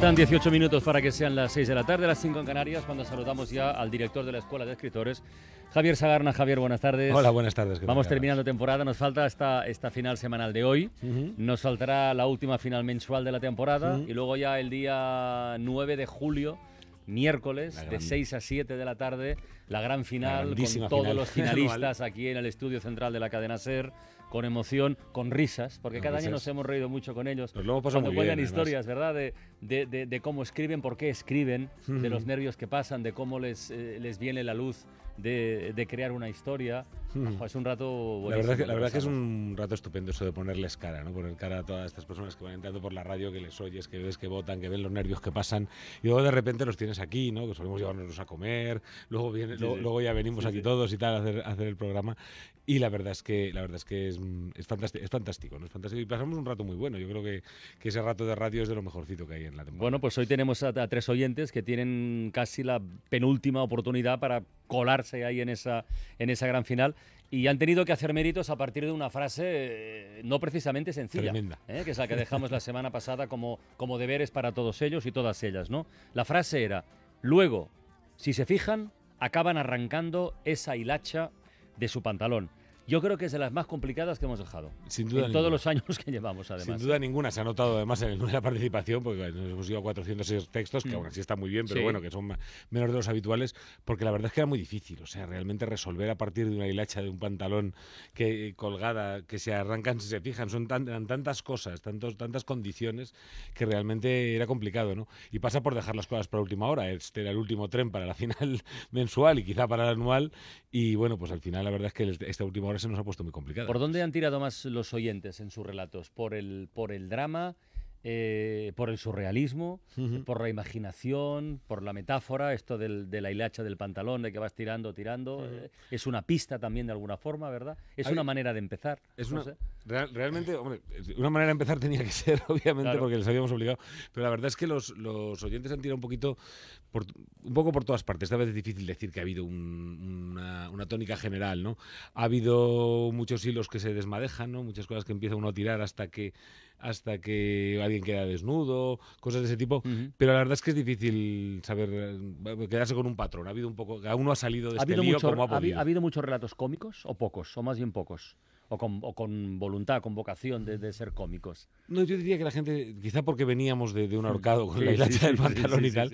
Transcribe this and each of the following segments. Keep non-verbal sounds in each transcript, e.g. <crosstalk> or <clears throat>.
Faltan 18 minutos para que sean las 6 de la tarde, las 5 en Canarias, cuando saludamos ya al director de la Escuela de Escritores, Javier Sagarna. Javier, buenas tardes. Hola, buenas tardes. Vamos terminando temporada, nos falta esta, esta final semanal de hoy, nos faltará la última final mensual de la temporada y luego ya el día 9 de julio miércoles de 6 a 7 de la tarde, la gran final con todos los <laughs> finalistas aquí en el estudio central de la cadena SER con emoción, con risas, porque cada año nos hemos reído mucho con ellos. Nos lo hemos cuando cuentan historias, ¿verdad? De, de, de, cómo escriben, por qué escriben, de los nervios que pasan, de cómo les, eh, les viene la luz de, crear una historia. Es un rato La verdad, que, la verdad que es un rato estupendo eso de ponerles cara, ¿no? Poner cara a todas estas personas que van entrando por la radio, que les oyes, que ves que votan, que ven los nervios que pasan. Y luego de repente los tienes aquí, ¿no? Que solemos llevarnos a comer, luego, viene, luego, ya venimos aquí todos y tal a hacer, hacer, el programa. Y la verdad es que, la verdad es, que es, es, fantástico, es fantástico, ¿no? Es fantástico. Y pasamos un rato muy bueno. Yo creo que, que, ese rato de radio es de lo mejorcito que hay en la temporada. Bueno, pues hoy tenemos a tres oyentes que tienen casi la penúltima oportunidad para colarse ahí en esa, en esa gran final y han tenido que hacer méritos a partir de una frase eh, no precisamente sencilla, ¿eh? que es la que dejamos la semana pasada como, como deberes para todos ellos y todas ellas. ¿no? La frase era, luego, si se fijan, acaban arrancando esa hilacha de su pantalón. Yo creo que es de las más complicadas que hemos dejado. Sin duda. En todos los años que llevamos, además. Sin duda ninguna. Se ha notado además en la participación, porque nos hemos ido a 406 textos, que mm. aún así está muy bien, pero bueno, que son menos de los habituales, porque la verdad es que era muy difícil. O sea, realmente resolver a partir de una hilacha de un pantalón que colgada, que se arrancan si se fijan, son tantas cosas, tantos, tantas condiciones, que realmente era complicado, ¿no? Y pasa por dejar las cosas para última hora. Este era el último tren para la <laughs> final mensual y quizá para la anual. Y bueno, pues al final la verdad es que esta última hora se nos ha puesto muy complicado. ¿Por dónde han tirado más los oyentes en sus relatos? ¿Por el, por el drama? Eh, por el surrealismo, por la imaginación, por la metáfora, esto del, de la hilacha del pantalón, de que vas tirando, tirando. Eh, es una pista también de alguna forma, ¿verdad? Es una manera de empezar. Es una, realmente, hombre, una manera de empezar tenía que ser, <laughs> obviamente, porque les habíamos obligado. Pero la verdad es que los, los oyentes han tirado un poquito, por, un poco por todas partes. Esta vez es difícil decir que ha habido una, una, tónica general, ¿no? Ha habido muchos hilos que se desmadejan, ¿no? Muchas cosas que empieza uno a tirar hasta que hasta que alguien queda desnudo, cosas de ese tipo. Pero la verdad es que es difícil saber eh, quedarse con un patrón. Ha habido un poco, cada uno ha salido de ¿Ha este lío como ha, ha habido muchos relatos cómicos o pocos, o más bien pocos? O con, voluntad, con vocación de, ser cómicos. No, yo diría que la gente, quizá porque veníamos de, un ahorcado con la hilacha del pantalón y tal,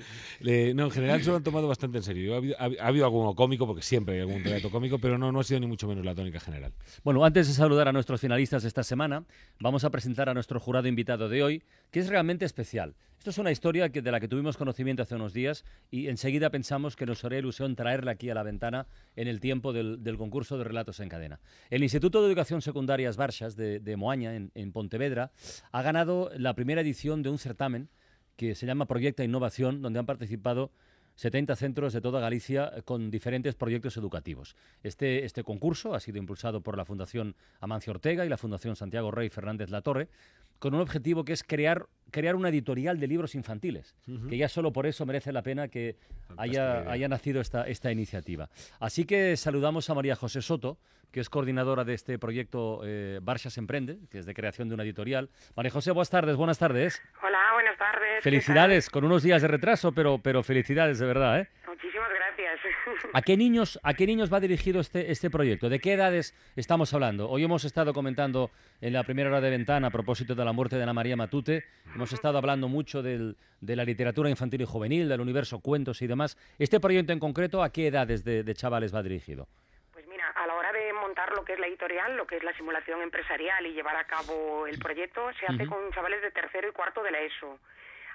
no, en general se lo han tomado bastante en serio. Ha habido, ha, habido alguno cómico, porque siempre hay algún relato cómico, pero no, no ha sido ni mucho menos la tónica general. Bueno, antes de saludar a nuestros finalistas esta semana, vamos a presentar a nuestro jurado invitado de hoy, que es realmente especial. Esto es una historia que, de la que tuvimos conocimiento hace unos días y enseguida pensamos que nos haría ilusión traerla aquí a la ventana en el tiempo del, concurso de relatos en cadena. El Instituto de Educación Secundaria Barxas de, Moaña, en, en, Pontevedra, ha ganado la primera edición de un certamen que se llama Proyecta Innovación, donde han participado 70 centros de toda Galicia con diferentes proyectos educativos. Este, este concurso ha sido impulsado por la Fundación Amancio Ortega y la Fundación Santiago Rey Fernández Latorre con un objetivo que es crear, crear una editorial de libros infantiles, que ya solo por eso merece la pena que haya, haya, nacido esta, esta iniciativa. Así que saludamos a María José Soto, que es coordinadora de este proyecto eh, Emprende, que es de creación de una editorial. María José, buenas tardes, buenas tardes. Hola, buenas tardes. Felicidades, con unos días de retraso, pero, pero felicidades de verdad, ¿eh? Muchísimas gracias. <laughs> ¿A qué niños, a qué niños va dirigido este, este proyecto? ¿De qué edades estamos hablando? Hoy hemos estado comentando en la primera hora de ventana a propósito de la muerte de Ana María Matute. Hemos estado hablando mucho del, de la literatura infantil y juvenil, del universo cuentos y demás. ¿Este proyecto en concreto a qué edades de, chavales va dirigido? Pues mira, a la hora de montar lo que es la editorial, lo que es la simulación empresarial y llevar a cabo el proyecto, se hace con chavales de tercero y cuarto de la ESO.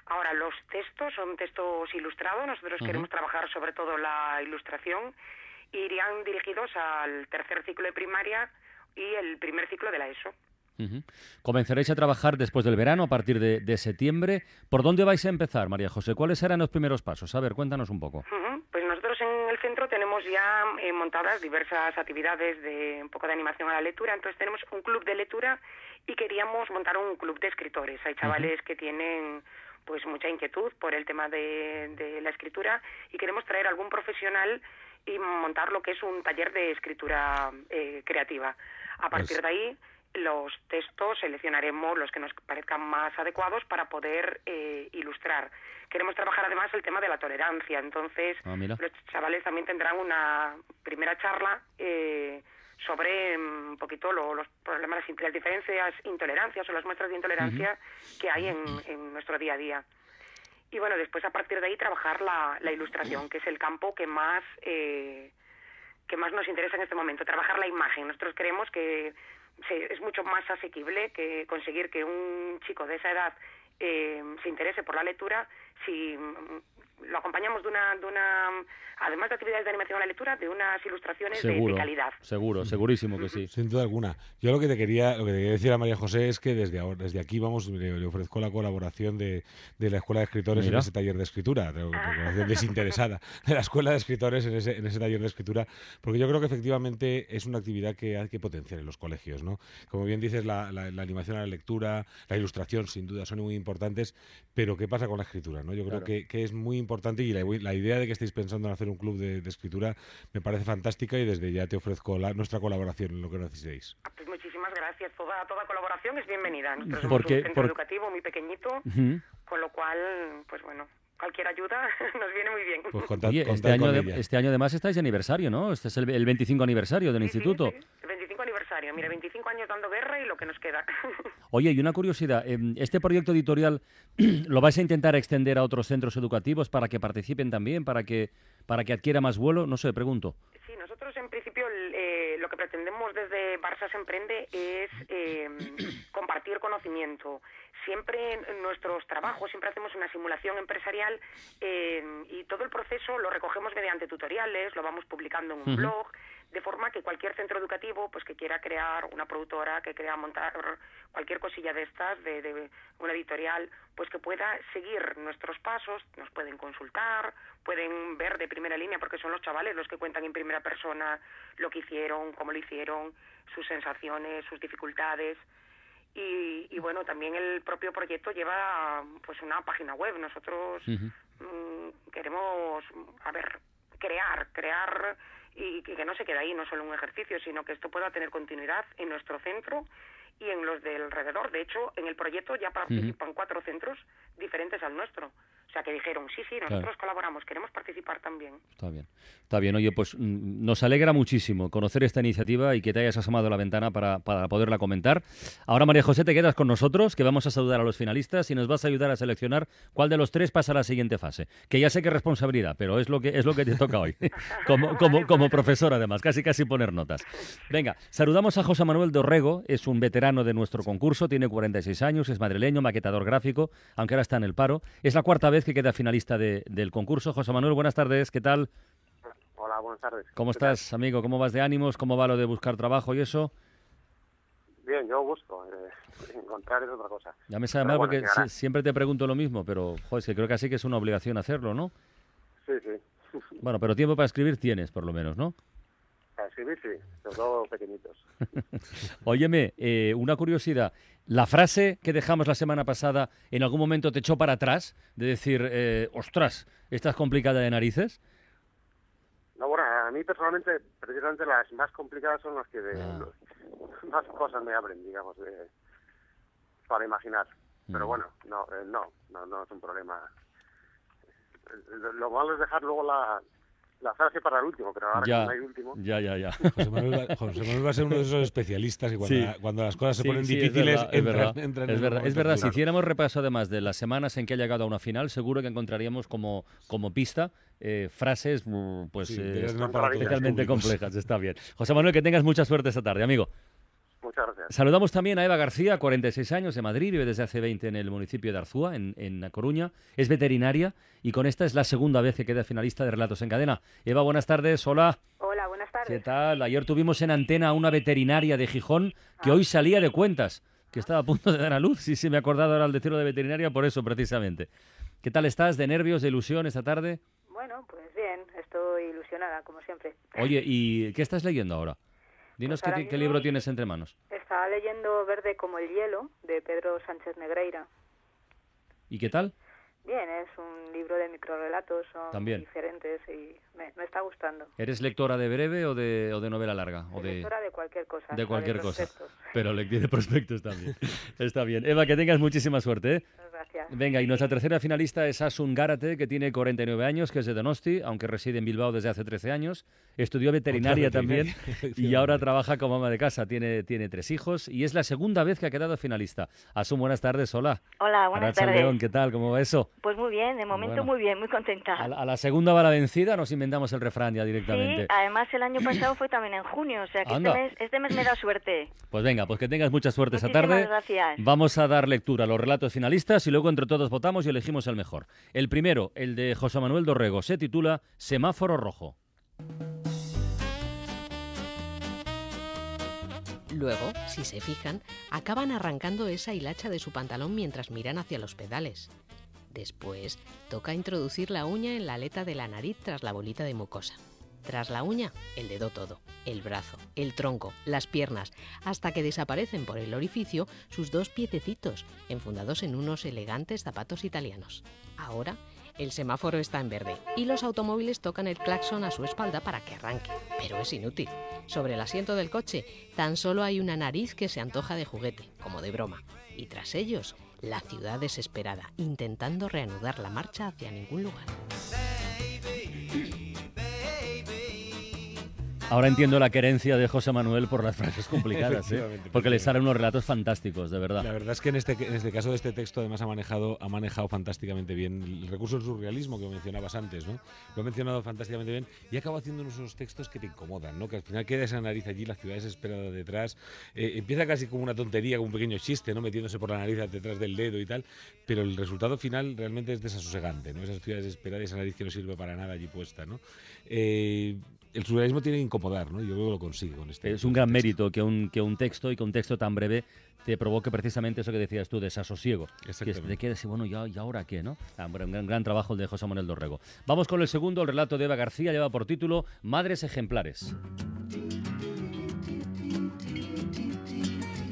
Ahora, los textos son textos ilustrados, nosotros queremos trabajar sobre todo la ilustración, irían dirigidos al tercer ciclo de primaria y el primer ciclo de la ESO. Comenzaréis a trabajar después del verano, a partir de, septiembre. ¿Por dónde vais a empezar, María José? ¿Cuáles serán los primeros pasos? A ver, cuéntanos un poco. Pues centro tenemos ya eh, montadas diversas actividades de un poco de animación a la lectura. Entonces tenemos un club de lectura y queríamos montar un club de escritores. Hay chavales que tienen pues mucha inquietud por el tema de, la escritura y queremos traer algún profesional y montar lo que es un taller de escritura eh, creativa. A partir pues de ahí los textos seleccionaremos los que nos parezcan más adecuados para poder eh, ilustrar. Queremos trabajar además el tema de la tolerancia, entonces ah, los chavales también tendrán una primera charla eh, sobre mm, un poquito los problemas, las diferencias, intolerancias o las muestras de intolerancia que hay en, nuestro día a día. Y bueno, después a partir de ahí trabajar la, ilustración, que es el campo que más, eh, que más nos interesa en este momento, trabajar la imagen. Nosotros creemos que es mucho más asequible que conseguir que un chico de esa edad eh, se interese por la lectura si lo acompañamos de una, de una, además de actividades de animación a la lectura, de unas ilustraciones de, calidad. Seguro, segurísimo que sí. Sin duda alguna. Yo lo que te quería, lo que quería decir a María José es que desde ahora, desde aquí vamos, le, ofrezco la colaboración de, de, la Escuela de Escritores en ese taller de escritura, de, colaboración desinteresada de la Escuela de Escritores en ese, en ese taller de escritura, porque yo creo que efectivamente es una actividad que hay que potenciar en los colegios, ¿no? Como bien dices, la, la, animación a la lectura, la ilustración, sin duda, son muy importantes, pero ¿qué pasa con la escritura, no? Yo creo que, que es muy importante importante y la, idea de que estéis pensando en hacer un club de, escritura me parece fantástica y desde ya te ofrezco la, nuestra colaboración en lo que necesitéis. Ah, pues muchísimas gracias. Toda, toda colaboración es bienvenida. Nosotros somos un centro educativo muy pequeñito, con lo cual, pues bueno, cualquier ayuda <laughs> nos viene muy bien. Pues este, año este año además estáis de aniversario, ¿no? Este es el, 25 aniversario del instituto. 25 Mira, 25 años dando guerra y lo que nos queda. <laughs> Oye, y una curiosidad. Em, ¿Este proyecto editorial <clears throat> lo vais a intentar extender a otros centros educativos para que participen también, para que, para que adquiera más vuelo? No sé, pregunto. Sí, nosotros en principio eh, lo que pretendemos desde Barça se emprende es em, <clears throat> compartir conocimiento siempre en nuestros trabajos, siempre hacemos una simulación empresarial eh, y todo el proceso lo recogemos mediante tutoriales, lo vamos publicando en un blog, de forma que cualquier centro educativo pues que quiera crear una productora, que quiera montar cualquier cosilla de estas, de, de una editorial, pues que pueda seguir nuestros pasos, nos pueden consultar, pueden ver de primera línea, porque son los chavales los que cuentan en primera persona lo que hicieron, cómo lo hicieron, sus sensaciones, sus dificultades. Y, bueno, también el propio proyecto lleva pues una página web. Nosotros mm, queremos, a ver, crear, crear y que no se quede ahí, no solo un ejercicio, sino que esto pueda tener continuidad en nuestro centro y en los del alrededor. De hecho, en el proyecto ya participan cuatro centros diferentes al nuestro. O sea, que dijeron, sí, sí, nosotros colaboramos, queremos participar también. Está bien. Está bien. Oye, pues mm, nos alegra muchísimo conocer esta iniciativa y que te hayas asomado a la ventana para, para, poderla comentar. Ahora, María José, te quedas con nosotros, que vamos a saludar a los finalistas y nos vas a ayudar a seleccionar cuál de los tres pasa a la siguiente fase. Que ya sé que es responsabilidad, pero es lo que, es lo que te toca hoy. <laughs> como, como, como profesor, además, casi casi poner notas. Venga, saludamos a José Manuel Dorrego, es un veterano de nuestro concurso, tiene 46 años, es madrileño, maquetador gráfico, aunque ahora está en el paro. Es la cuarta vez que queda finalista del concurso. José Manuel, buenas tardes, ¿qué tal? Hola, buenas tardes. ¿Cómo estás, amigo? ¿Cómo vas de ánimos? ¿Cómo va lo de buscar trabajo y eso? Bien, yo busco. Eh, <laughs> encontrar es otra cosa. Ya me sabe mal porque siempre te pregunto lo mismo, pero joder, creo que así que es una obligación hacerlo, ¿no? Sí, sí. <laughs> Bueno, pero tiempo para escribir tienes, por lo menos, ¿no? Para escribir sí, sobre todo pequeñitos. <laughs> Óyeme, eh, una curiosidad. La frase que dejamos la semana pasada, ¿en algún momento te echó para atrás? De decir, eh, ostras, ¿esta es complicada de narices? No, bueno, a mí personalmente, precisamente las más complicadas son las que ah. <laughs> más cosas me abren, digamos, para imaginar. Pero mm. bueno, no, eh, no, no, no es un problema. Lo malo es dejar luego la, la frase para el último, pero ahora ya, no hay último. Ya, ya, ya. <laughs> José Manuel, va, a ser uno de esos especialistas y cuando, las cosas se ponen difíciles es verdad, es verdad, es verdad. Si hiciéramos repaso además de las semanas en que ha llegado a una final, seguro que encontraríamos como, como pista eh, frases mm, pues eh, especialmente complejas. Está bien. José Manuel, que tengas mucha suerte esta tarde, amigo. Muchas gracias. Saludamos también a Eva García, 46 años, de Madrid, vive desde hace 20 en el municipio de Arzúa, en, en Coruña. Es veterinaria y con esta es la segunda vez que queda finalista de Relatos en Cadena. Eva, buenas tardes. Hola. Hola, buenas tardes. ¿Qué tal? Ayer tuvimos en antena a una veterinaria de Gijón que ah. hoy salía de cuentas, que estaba a punto de dar a luz. Sí, sí, me he acordado ahora al decirlo de veterinaria por eso, precisamente. ¿Qué tal estás? ¿De nervios, de ilusión esta tarde? Bueno, pues bien estoy ilusionada, como siempre. Oye, ¿y qué estás leyendo ahora? Dinos Pues qué, libro tienes entre manos. Estaba leyendo Verde como el hielo, de Pedro Sánchez Negreira. ¿Y qué tal? Bien, es un libro de microrelatos, son También. diferentes y me, me está gustando. ¿Eres lectora de breve o de, o de novela larga? O de... lectora de cualquier cosa. de cualquier cosa. Pero le tiene prospectos también. <laughs> Está bien. Eva, que tengas muchísima suerte. ¿eh? Gracias. Venga, y nuestra tercera finalista es Asun Gárate, que tiene 49 años, que es de Donosti, aunque reside en Bilbao desde hace 13 años. Estudió veterinaria también <laughs> y ahora trabaja como ama de casa. Tiene, tiene tres hijos y es la segunda vez que ha quedado finalista. Asun, buenas tardes. Hola. Hola, buenas Arantxa tardes. León, ¿qué tal? ¿Cómo va eso? Pues muy bien, de momento Bueno. muy bien, muy contenta. A la, a la segunda va la vencida, nos inventamos el refrán ya Sí, directamente. además el año pasado fue también en junio, o sea que este mes, este mes me da suerte. Pues venga, pues que tengas mucha suerte esta Muchísimas tarde. gracias. Vamos a dar lectura a los relatos finalistas y luego entre todos votamos y elegimos el mejor. El primero, el de José Manuel Dorrego, se titula Semáforo Rojo. Luego, si se fijan, acaban arrancando esa hilacha de su pantalón mientras miran hacia los pedales. Después, toca introducir la uña en la aleta de la nariz tras la bolita de mucosa. Tras la uña, el dedo todo, el brazo, el tronco, las piernas, hasta que desaparecen por el orificio sus dos piececitos, enfundados en unos elegantes zapatos italianos. Ahora, el semáforo está en verde y los automóviles tocan el claxon a su espalda para que arranque, pero es inútil. Sobre el asiento del coche tan solo hay una nariz que se antoja de juguete, como de broma, y tras ellos, la ciudad desesperada, intentando reanudar la marcha hacia ningún lugar. Ahora entiendo la querencia de José Manuel por las frases complicadas, ¿eh? Porque le salen unos relatos fantásticos, de La verdad. verdad es que en este, en este caso de este texto además ha manejado, ha manejado fantásticamente bien el recurso del surrealismo que mencionabas antes, ¿no? Lo ha mencionado fantásticamente bien y acaba haciendo unos textos que te incomodan, ¿no? Que al final queda esa nariz allí, la ciudad desesperada detrás. eh, empieza casi como una tontería, como un pequeño chiste, ¿no? Metiéndose por la nariz detrás del dedo y tal, pero el resultado final realmente es desasosegante, ¿no? Esa ciudad desesperada y esa nariz que no sirve para nada allí puesta, ¿no? Eh, el surrealismo tiene que incomodar, ¿no? Yo creo que lo consigue con este Es un gran este texto. mérito que un, que un texto y que un texto tan breve te provoque precisamente eso que decías tú, desasosiego. Que es de Exactamente. que decir, bueno, ¿y, y ahora qué? ¿no? Ah, bueno, un gran, gran trabajo el de José Manuel Dorrego. Vamos con el segundo, el relato de Eva García, lleva por título Madres ejemplares.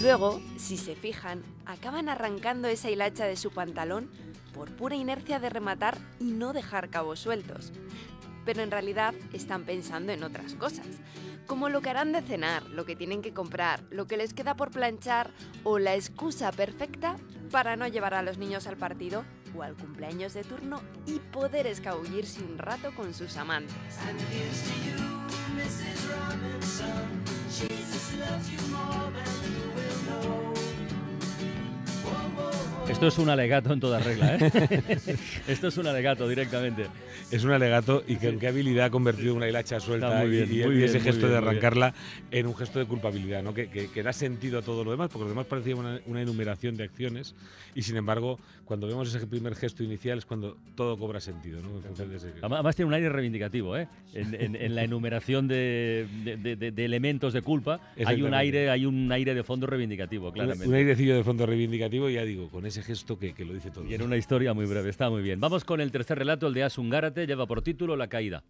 Luego, si se fijan, acaban arrancando esa hilacha de su pantalón por pura inercia de rematar y no dejar cabos sueltos. Pero en realidad están pensando en otras cosas, como lo que harán de cenar, lo que tienen que comprar, lo que les queda por planchar o la excusa perfecta para no llevar a los niños al partido o al cumpleaños de turno y poder escabullirse un rato con sus amantes. Esto es un alegato en toda regla, ¿eh? <laughs> Esto es un alegato directamente. Es un alegato y que, qué habilidad ha convertido una hilacha suelta bien, y, ese gesto bien, de arrancarla en un gesto de culpabilidad, ¿no? que, que- que da sentido a todo lo demás, porque lo demás parecía una, una enumeración de acciones y sin embargo, cuando vemos ese primer gesto inicial es cuando todo cobra sentido. ¿no? En función de ese- Además tiene un aire reivindicativo, ¿eh? En, en- en la enumeración de, de- de- de- de elementos de culpa hay un aire, hay un aire de fondo reivindicativo, un, claramente. un airecillo de fondo reivindicativo y ya digo, con ese gesto que, que lo dice todo. Y en una historia muy breve, está muy bien. Vamos con el tercer relato, el de Asun Gárate, lleva por título La caída.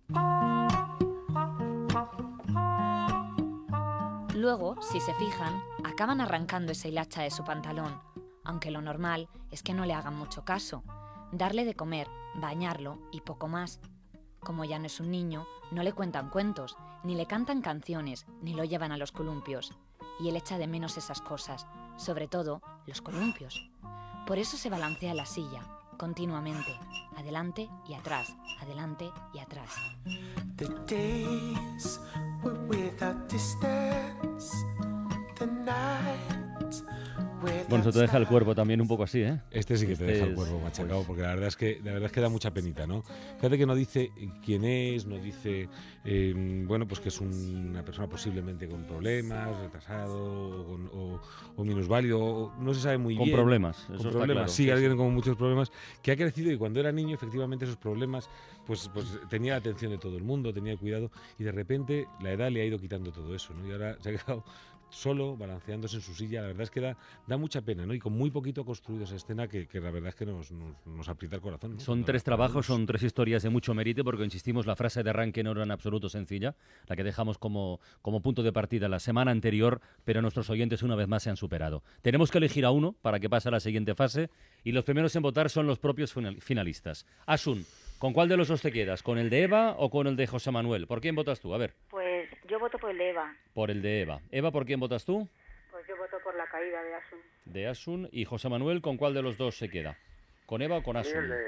Luego, si se fijan, acaban arrancando esa hilacha de su pantalón, aunque lo normal es que no le hagan mucho caso, darle de comer, bañarlo y poco más. Como ya no es un niño, no le cuentan cuentos, ni le cantan canciones, ni lo llevan a los columpios. Y él echa de menos esas cosas, sobre todo los columpios. Por eso se balancea la silla, continuamente, adelante y atrás, adelante y atrás. Bueno, eso te deja el cuerpo también un poco así, ¿eh? Este sí que te Este deja el es, cuerpo machacado, pues, porque la verdad es que la verdad es que da mucha penita, ¿no? Fíjate que no dice quién es, no dice eh, bueno, pues que es un- una persona posiblemente con problemas, retrasado o, con- o- o minusválido, o no se sabe muy Con bien. problemas, eso Con problemas, claro, sí, sí, alguien con muchos problemas, que ha crecido y cuando era niño, efectivamente, esos problemas, pues, pues tenía la atención de todo el mundo, tenía cuidado, y de repente la edad le ha ido quitando todo eso, ¿no? Y ahora se ha quedado solo, balanceándose en su silla. La verdad es que da, da mucha pena, ¿no? Y con muy poquito construido esa escena que, que la verdad es que nos, nos, nos aprieta el corazón. ¿no? Son Cuando tres trabajos, son tres historias de mucho mérito, porque insistimos, la frase de arranque no era en absoluto sencilla, la que dejamos como, como punto de partida la semana anterior, pero nuestros oyentes una vez más se han superado. Tenemos que elegir a uno para que pase a la siguiente fase, y los primeros en votar son los propios final- finalistas. Asun, ¿con cuál de los dos te quedas? ¿Con el de Eva o con el de José Manuel? ¿Por quién votas tú? A ver, Pues yo voto por el de Eva. por el de Eva. Eva, ¿por quién votas tú? Pues yo voto por la caída de Asun. De Asun. ¿Y José Manuel, con cuál de los dos se queda? ¿Con Eva o con Asun? el de,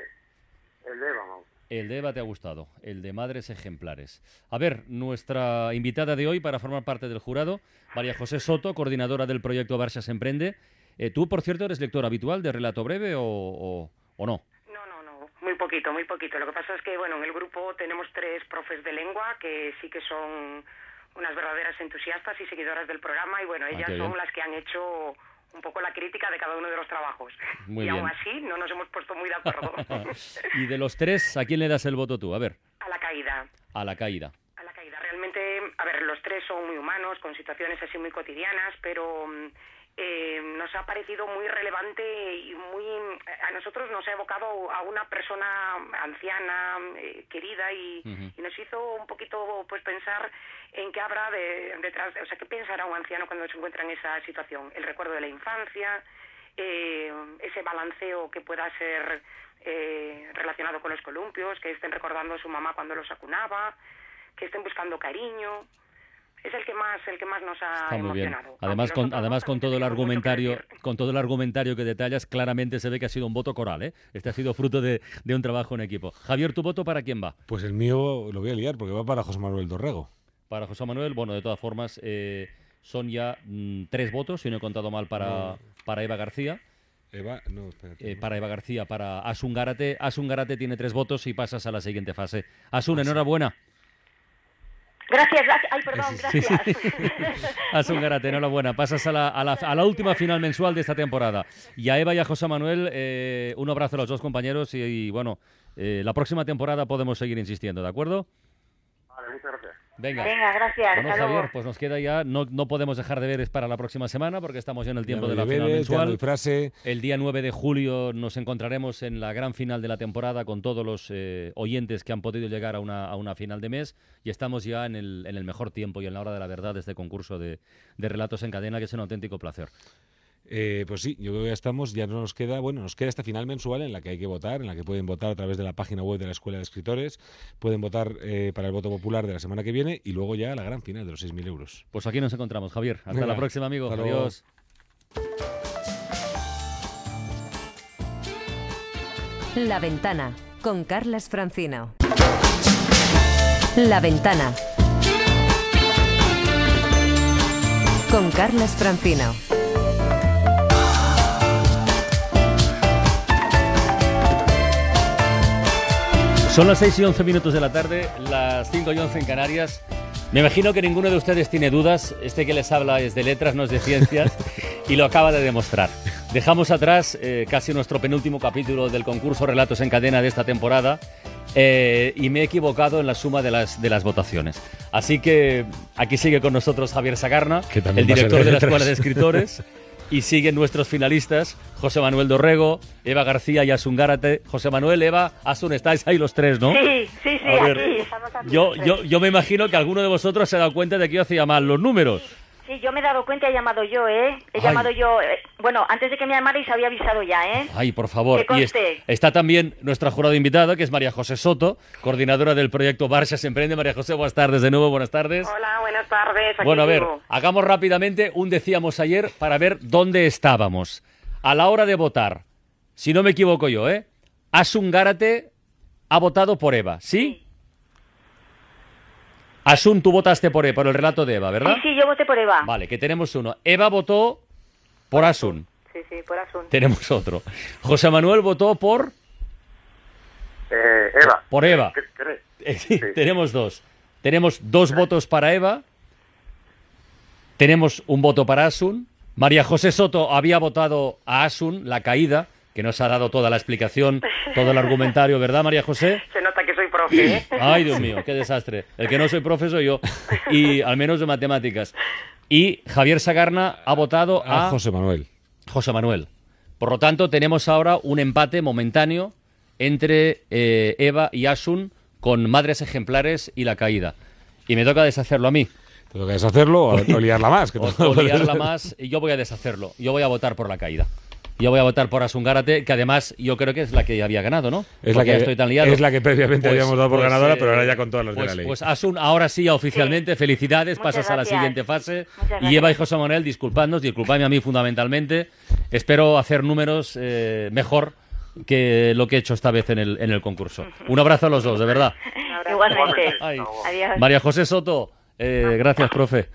el de Eva, vamos. El de Eva te ha gustado, el de Madres Ejemplares. A ver, nuestra invitada de hoy para formar parte del jurado, María José Soto, coordinadora del proyecto Barça se Emprende. Eh, tú, por cierto, eres lector habitual de Relato Breve o, o- o no? No, no, no, muy poquito, muy poquito. Lo que pasa es que, bueno, en el grupo tenemos tres profes de lengua que sí que son unas verdaderas entusiastas y seguidoras del programa y, bueno, Ah, ellas son las que han hecho un poco la crítica de cada uno de los trabajos. Muy y bien. aún así no nos hemos puesto muy de acuerdo. <laughs> y de los tres, ¿a quién le das el voto tú? A ver, a la caída. a la caída. A la caída. Realmente, a ver, los tres son muy humanos, con situaciones así muy cotidianas, pero mm, eh, nos ha parecido muy relevante y muy... A nosotros nos ha evocado a una persona anciana, eh, querida, y, nos hizo un poquito pues pensar en qué habrá de, detrás, o sea, qué pensará un anciano cuando se encuentra en esa situación. El recuerdo de la infancia, eh, ese balanceo que pueda ser eh, relacionado con los columpios, que estén recordando a su mamá cuando los acunaba, que estén buscando cariño. Es el que más, el que más nos ha Está muy bien. emocionado. Además, con, además con todo el argumentario, con todo el argumentario que detallas, claramente se ve que ha sido un voto coral, ¿eh? Este ha sido fruto de, de un trabajo en equipo. Javier, ¿tu voto para quién va? Pues el mío lo voy a liar porque va para José Manuel Dorrego. Para José Manuel, bueno, de todas formas, eh, son ya mm, tres votos, si no he contado mal, para, No. para Eva García. Eva, no, espérate. Eh, para Eva García, para Asun Gárate. Asun Gárate tiene tres votos y pasas a la siguiente fase. Asun, enhorabuena. Gracias, gracias. Ay, perdón, Sí, sí. gracias. <laughs> Asun Gárate, enhorabuena. Pasas a la, a, la, a la última final mensual de esta temporada. Y a Eva y a José Manuel, eh, un abrazo a los dos compañeros y, y, bueno, eh, la próxima temporada podemos seguir insistiendo, ¿de acuerdo? Vale, muchas gracias. Venga. Venga, gracias. Bueno, Javier, luego. pues nos queda ya, no, no podemos dejar deberes para la próxima semana porque estamos ya en el tiempo de la final mensual. frase. El día 9 de julio nos encontraremos en la gran final de la temporada con todos los eh, oyentes que han podido llegar a una, a una final de mes y estamos ya en el, en el mejor tiempo y en la hora de la verdad de este concurso de, de relatos en cadena que es un auténtico placer. Eh, pues sí, yo creo que ya estamos, ya no nos queda, bueno, nos queda esta final mensual en la que hay que votar, en la que pueden votar a través de la página web de la Escuela de Escritores, pueden votar eh, para el voto popular de la semana que viene y luego ya la gran final de los 6.000 euros. Pues aquí nos encontramos, Javier. Hasta Venga, la próxima, amigo. hasta. Adiós. La Ventana, con Carlas Francino. La Ventana. Con Carlas Francino. Son las 6 y 11 minutos de la tarde, las 5 y 11 en Canarias. Me imagino que ninguno de ustedes tiene dudas. Este que les habla es de letras, no es de ciencias, <laughs> y lo acaba de demostrar. Dejamos atrás eh, casi nuestro penúltimo capítulo del concurso Relatos en Cadena de esta temporada eh, y me he equivocado en la suma de las, de las votaciones. Así que aquí sigue con nosotros Javier Sagarna, el director de la. Escuela de Escritores. <laughs> Y siguen nuestros finalistas, José Manuel Dorrego, Eva García y Asun Gárate. José Manuel, Eva, Asun, estáis ahí los tres, ¿no? Sí, sí, sí, A ver, aquí, estamos aquí. Yo, yo, yo me imagino que alguno de vosotros se ha dado cuenta de que yo hacía mal los números. Sí, yo me he dado cuenta, he llamado yo, ¿eh? He Ay. llamado yo. eh, bueno, antes de que me llamarais había avisado ya, ¿eh? Ay, por favor. Que Y es- está también nuestra jurada invitada, que es María José Soto, coordinadora del proyecto Barça se Emprende. María José, buenas tardes de nuevo, buenas tardes. Hola, buenas tardes. aquí Bueno, a ver, hagamos rápidamente un decíamos ayer para ver dónde estábamos. A la hora de votar, si no me equivoco yo, ¿eh? Asun Gárate ha votado por Eva, ¿sí? Asun, tú votaste por, E- por el relato de Eva, ¿verdad? Sí, sí, yo voté por Eva. Vale, que tenemos uno. Eva votó por Asun. Sí, sí, por Asun. Tenemos otro. José Manuel votó por, Eh, Eva. por Eva. Eh, sí, Tenemos dos. Tenemos dos votos para Eva. Tenemos un voto para Asun. María José Soto había votado a Asun, la caída, que nos ha dado toda la explicación, todo el argumentario, ¿verdad, María José? <laughs> Se profe, ¿eh? Ay, Dios mío, qué desastre. El que no soy profe soy yo. Y al menos de matemáticas. Y Javier Sagarna ha votado a, A José Manuel. José Manuel. Por lo tanto, tenemos ahora un empate momentáneo entre eh, Eva y Asun con Madres Ejemplares y La Caída. Y me toca deshacerlo a mí. Te toca deshacerlo o, o liarla más. que O, liarla más, y yo voy a deshacerlo. Yo voy a votar por La Caída. Yo voy a votar por Asun Gárate, que además yo creo que es la que había ganado, ¿no? Es la, que, ya estoy tan liado. es la que previamente Pues- habíamos dado por pues, ganadora, eh, pero ahora ya con todas las pues, de la ley. Pues Asun, ahora sí, oficialmente, felicidades, Muchas pasas a la gracias. siguiente fase. Y gracias. Eva y José Manuel, disculpadnos, disculpadme a mí fundamentalmente. Espero hacer números eh, mejor que lo que he hecho esta vez en el, en el concurso. Un abrazo a los dos, de verdad. <laughs> Igualmente. Ay. Adiós. María José Soto, eh, gracias, profe.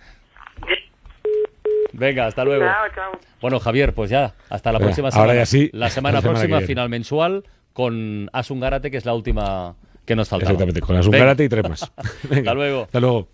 Venga, hasta luego. Chao, chao. Bueno, Javier, pues ya, hasta la Venga, próxima ahora semana. ya sí, La semana la semana próxima, final mensual, con Asun Gárate, que es la última que nos falta. Exactamente, con la Zungarate y tres más. <laughs> Venga, Hasta luego. Hasta luego.